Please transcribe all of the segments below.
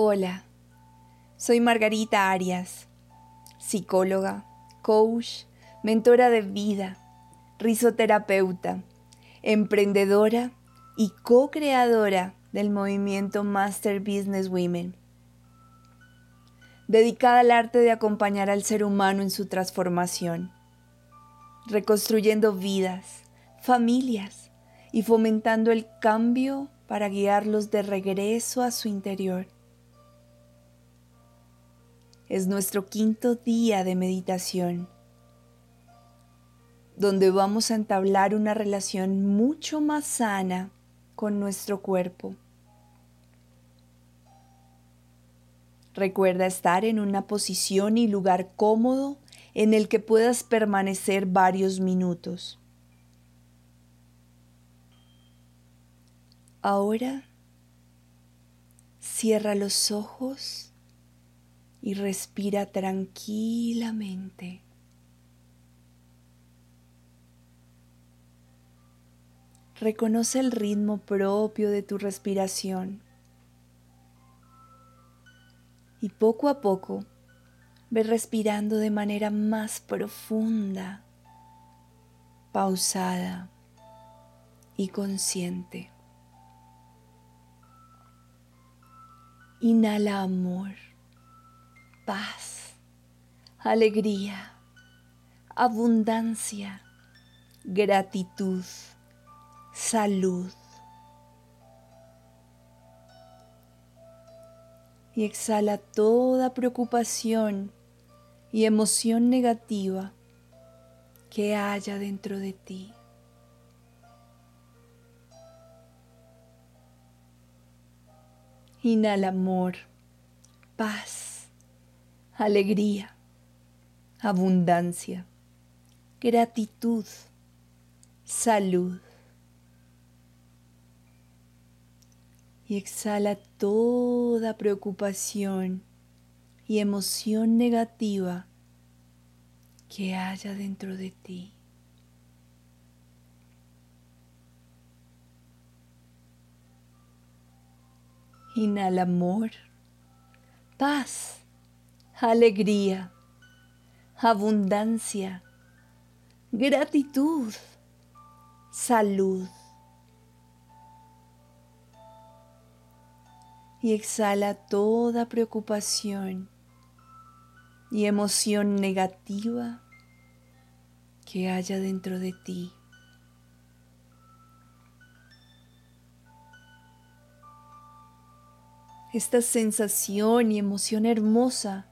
Hola, soy Margarita Arias, psicóloga, coach, mentora de vida, risoterapeuta, emprendedora y co-creadora del movimiento Master Business Women, dedicada al arte de acompañar al ser humano en su transformación, reconstruyendo vidas, familias y fomentando el cambio para guiarlos de regreso a su interior. Es nuestro quinto día de meditación, donde vamos a entablar una relación mucho más sana con nuestro cuerpo. Recuerda estar en una posición y lugar cómodo en el que puedas permanecer varios minutos. Ahora cierra los ojos y respira tranquilamente. Reconoce el ritmo propio de tu respiración y poco a poco ve respirando de manera más profunda, pausada y consciente. Inhala amor, paz, alegría, abundancia, gratitud, salud. Y exhala toda preocupación y emoción negativa que haya dentro de ti. Inhala amor, paz, alegría, abundancia, gratitud, salud. Y exhala toda preocupación y emoción negativa que haya dentro de ti. Inhala amor, paz, alegría, abundancia, gratitud, salud. Y exhala toda preocupación y emoción negativa que haya dentro de ti. Esta sensación y emoción hermosa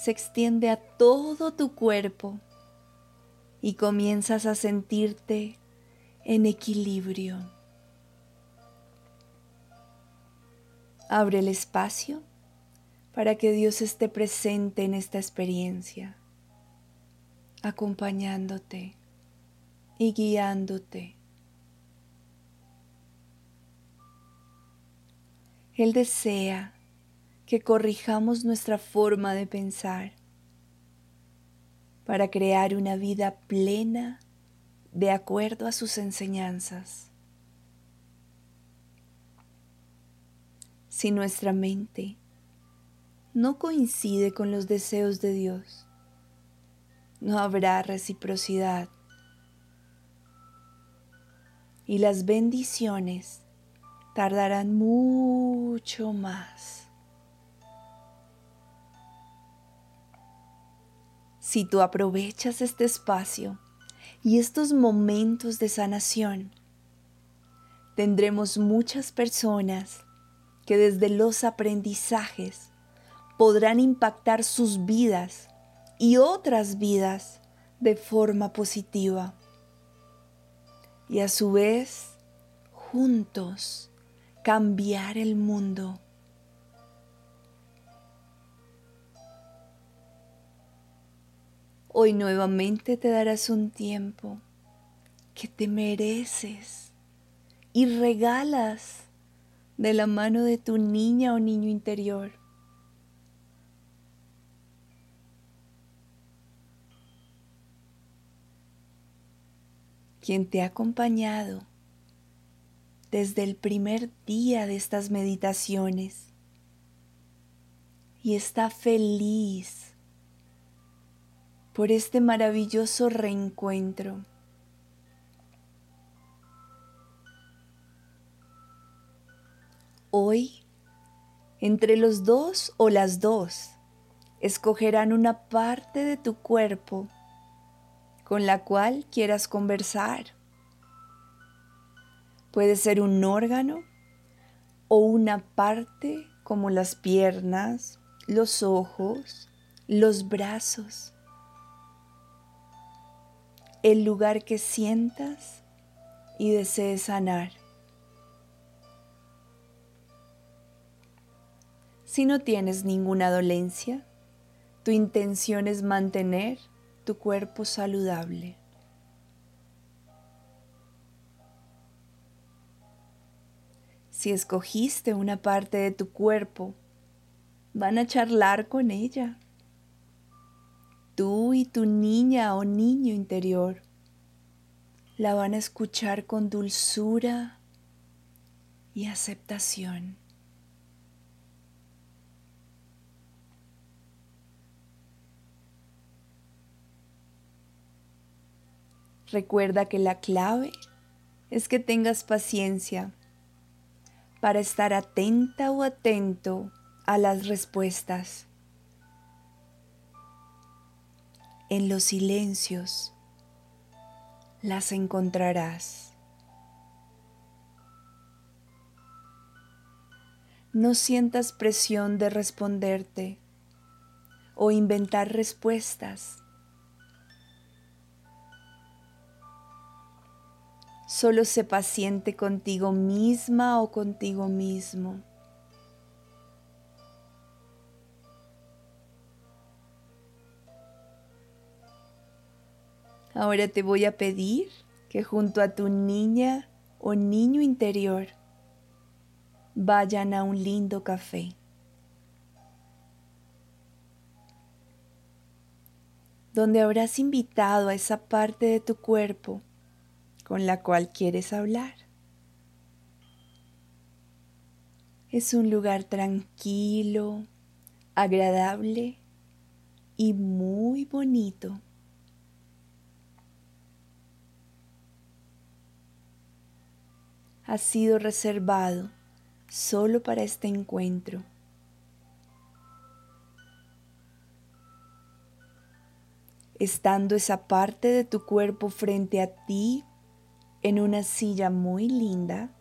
se extiende a todo tu cuerpo y comienzas a sentirte en equilibrio. Abre el espacio para que Dios esté presente en esta experiencia, acompañándote y guiándote. Él desea que corrijamos nuestra forma de pensar para crear una vida plena de acuerdo a sus enseñanzas. Si nuestra mente no coincide con los deseos de Dios, no habrá reciprocidad y las bendiciones tardarán mucho más. Si tú aprovechas este espacio y estos momentos de sanación, tendremos muchas personas que desde los aprendizajes podrán impactar sus vidas y otras vidas de forma positiva. Y a su vez, juntos, cambiar el mundo. Hoy nuevamente te darás un tiempo que te mereces y regalas de la mano de tu niña o niño interior. quien te ha acompañado desde el primer día de estas meditaciones y está feliz por este maravilloso reencuentro. Hoy, entre los dos o las dos, escogerán una parte de tu cuerpo con la cual quieras conversar. Puede ser un órgano o una parte como las piernas, los ojos, los brazos. El lugar que sientas y desees sanar. Si no tienes ninguna dolencia, tu intención es mantener tu cuerpo saludable. Si escogiste una parte de tu cuerpo, van a charlar con ella. Tú y tu niña o niño interior la van a escuchar con dulzura y aceptación. Recuerda que la clave es que tengas paciencia para estar atenta o atento a las respuestas. En los silencios las encontrarás. No sientas presión de responderte o inventar respuestas Solo sé paciente contigo misma o contigo mismo. Ahora te voy a pedir que junto a tu niña o niño interior vayan a un lindo café. donde habrás invitado a esa parte de tu cuerpo con la cual quieres hablar. Es un lugar tranquilo, agradable y muy bonito. Ha sido reservado solo para este encuentro. Estando esa parte de tu cuerpo frente a ti en una silla muy linda.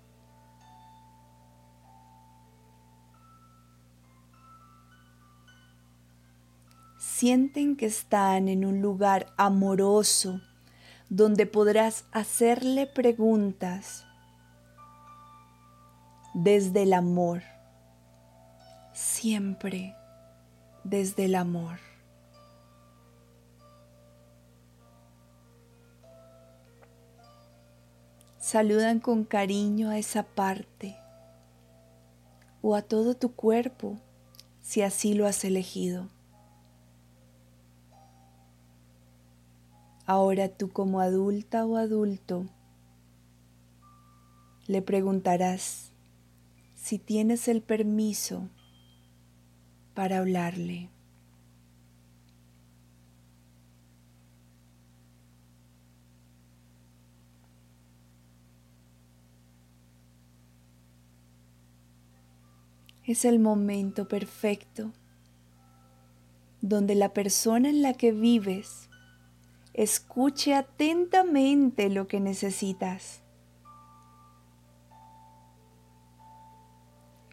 Sienten que están en un lugar amoroso donde podrás hacerle preguntas desde el amor, siempre desde el amor. Saludan con cariño a esa parte o a todo tu cuerpo si así lo has elegido. Ahora tú como adulta o adulto le preguntarás si tienes el permiso para hablarle. es el momento perfecto donde la persona en la que vives escuche atentamente lo que necesitas.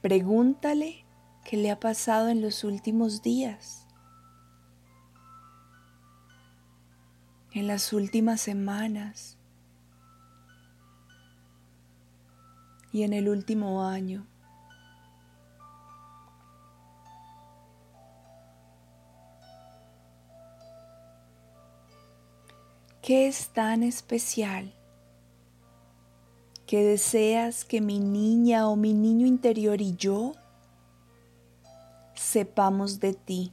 Pregúntale qué le ha pasado en los últimos días, en las últimas semanas. Y en el último año. ¿Qué es tan especial que deseas que mi niña o mi niño interior y yo sepamos de ti?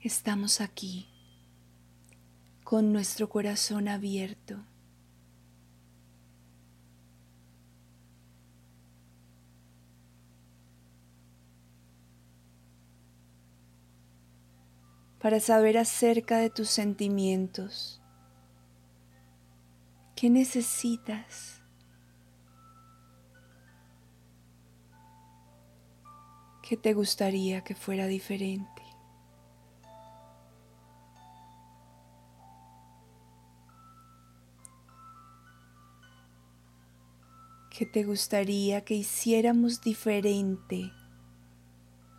Estamos aquí con nuestro corazón abierto. Para saber acerca de tus sentimientos. ¿Qué necesitas? ¿Qué te gustaría que fuera diferente? ¿Qué te gustaría que hiciéramos diferente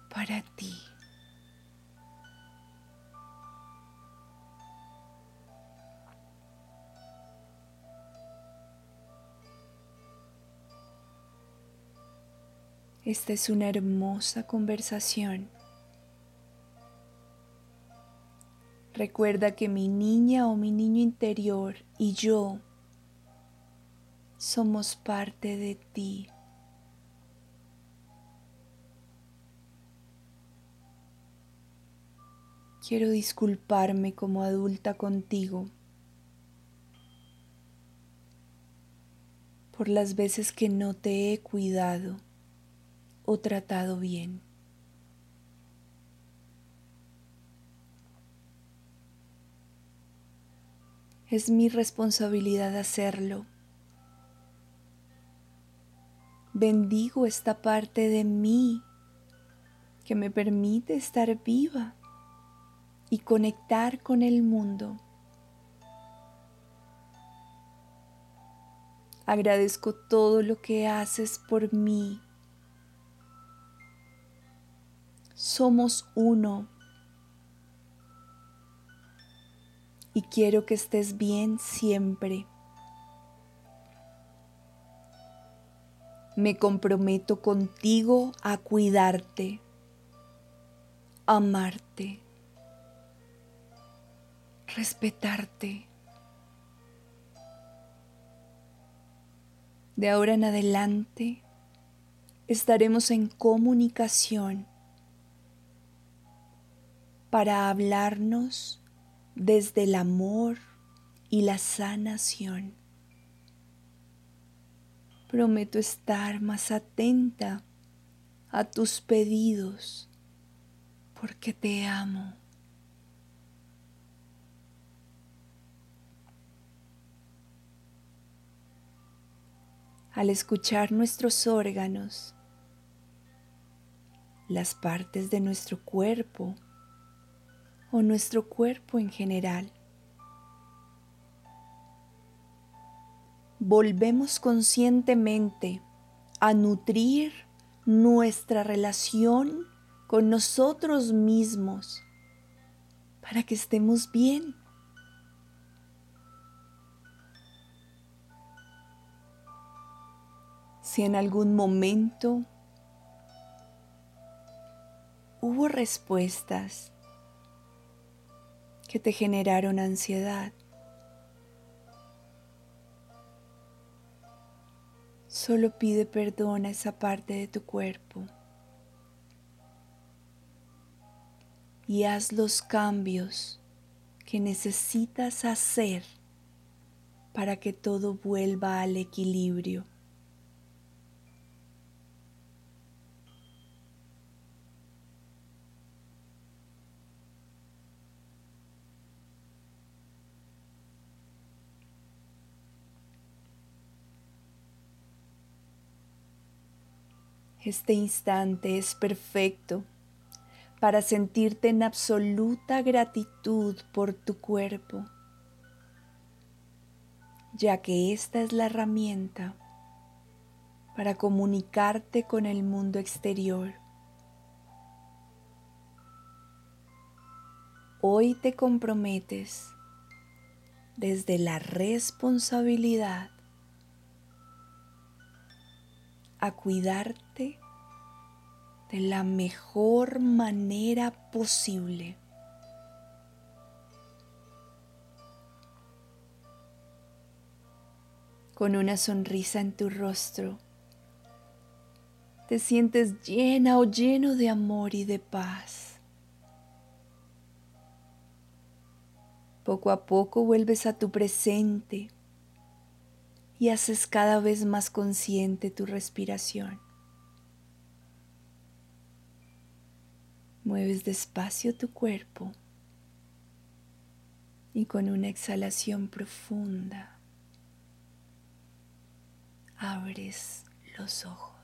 para ti? Esta es una hermosa conversación. Recuerda que mi niña o mi niño interior y yo somos parte de ti. Quiero disculparme como adulta contigo por las veces que no te he cuidado o tratado bien. Es mi responsabilidad hacerlo. Bendigo esta parte de mí que me permite estar viva y conectar con el mundo. Agradezco todo lo que haces por mí somos uno. Y quiero que estés bien siempre. Me comprometo contigo a cuidarte, amarte, respetarte. De ahora en adelante estaremos en comunicación para hablarnos desde el amor y la sanación. Prometo estar más atenta a tus pedidos porque te amo. Al escuchar nuestros órganos, las partes de nuestro cuerpo o nuestro cuerpo en general. Volvemos conscientemente a nutrir nuestra relación con nosotros mismos para que estemos bien. Si en algún momento hubo respuestas que te generaron ansiedad. Solo pide perdón a esa parte de tu cuerpo y haz los cambios que necesitas hacer para que todo vuelva al equilibrio. Este instante es perfecto para sentirte en absoluta gratitud por tu cuerpo, ya que esta es la herramienta para comunicarte con el mundo exterior. Hoy te comprometes desde la responsabilidad a cuidarte de la mejor manera posible. Con una sonrisa en tu rostro, te sientes llena o lleno de amor y de paz. Poco a poco vuelves a tu presente y haces cada vez más consciente tu respiración. Mueves despacio tu cuerpo y con una exhalación profunda abres los ojos.